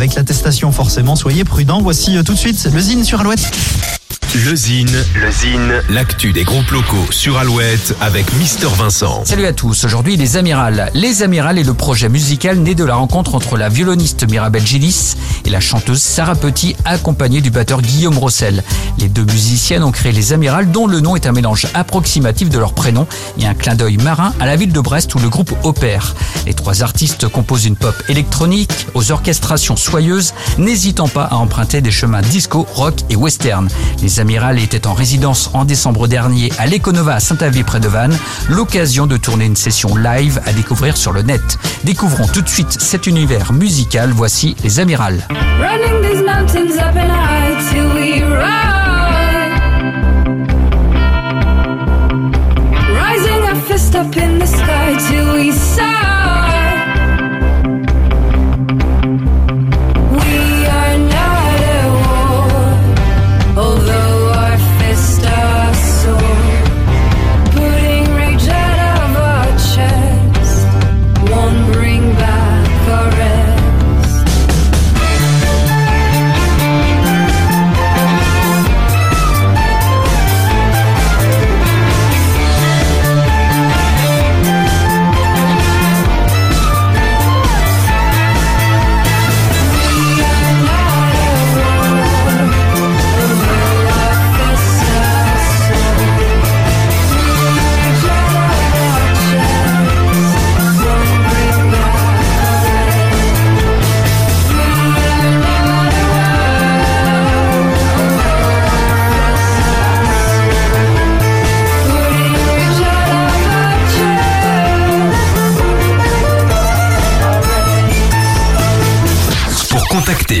avec l'attestation forcément. Soyez prudents. Voici euh, tout de suite le Zine sur Alouette. Le Zine, le Zine, l'actu des groupes locaux sur Alouette avec Mister Vincent. Salut à tous, aujourd'hui les Amirals. Les Amirals est le projet musical né de la rencontre entre la violoniste Mirabelle Gillis la chanteuse Sarah Petit accompagnée du batteur Guillaume Rossel. Les deux musiciennes ont créé les Amirals dont le nom est un mélange approximatif de leur prénom et un clin d'œil marin à la ville de Brest où le groupe opère. Les trois artistes composent une pop électronique aux orchestrations soyeuses, n'hésitant pas à emprunter des chemins disco, rock et western. Les Amiral était en résidence en décembre dernier à l'Econova à Saint-Avé près de Vannes, l'occasion de tourner une session live à découvrir sur le net. Découvrons tout de suite cet univers musical, voici les Running these mountains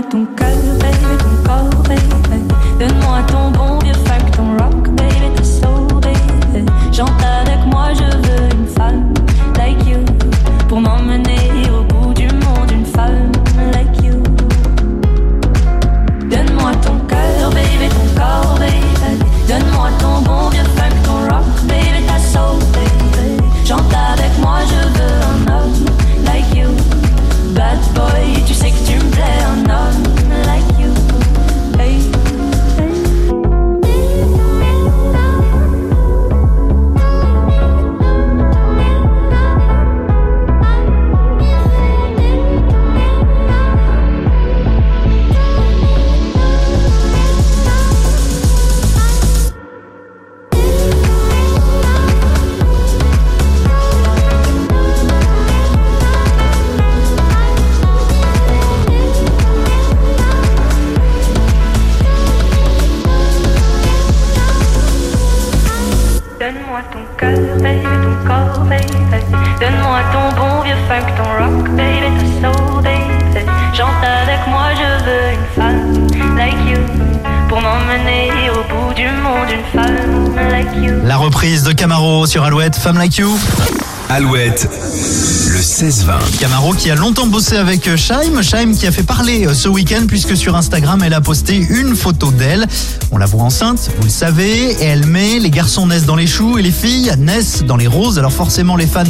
Donne-moi ton cœur, Donne-moi ton bon vieux funk, ton rock, baby, ta soul, baby. Chante avec moi, je veux une femme like you. Pour m'emmener au bout du monde, une femme like you. La reprise de Camaro sur Alouette, Femme Like You. Alouette, le 16-20. Camaro qui a longtemps bossé avec euh, Shaim. Shaim qui a fait parler euh, ce week-end puisque sur Instagram, elle a posté une photo d'elle. On la voit enceinte, vous le savez, et elle met les garçons naissent dans les choux et les filles naissent dans les roses. Alors forcément, les fans